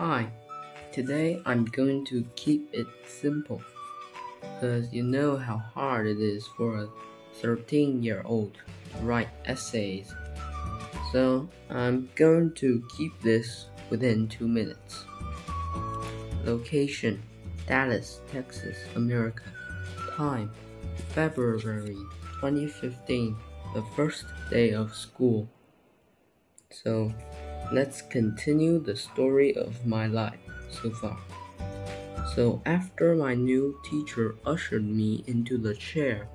Hi, today I'm going to keep it simple because you know how hard it is for a 13 year old to write essays. So I'm going to keep this within 2 minutes. Location Dallas, Texas, America. Time February 2015, the first day of school. So let's continue the story of my life so far. So after my new teacher ushered me into the chair,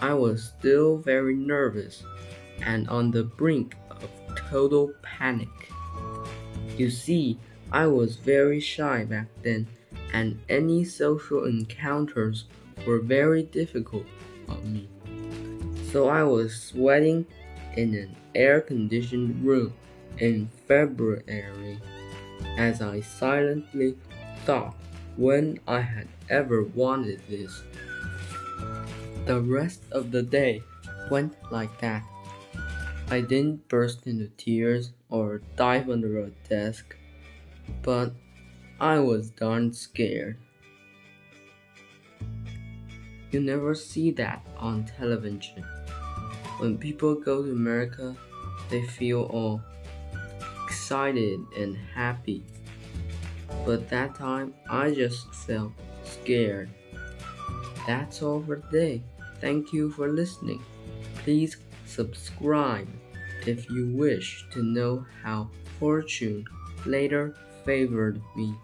I was still very nervous and on the brink of total panic. You see, I was very shy back then, and any social encounters were very difficult on me. So I was sweating in an air conditioned room in February as I silently thought when I had ever wanted this. The rest of the day went like that. I didn't burst into tears or dive under a desk, but I was darn scared. You never see that on television. When people go to America, they feel all excited and happy. But that time, I just felt scared. That's all for today. Thank you for listening. Please subscribe if you wish to know how fortune later favored me.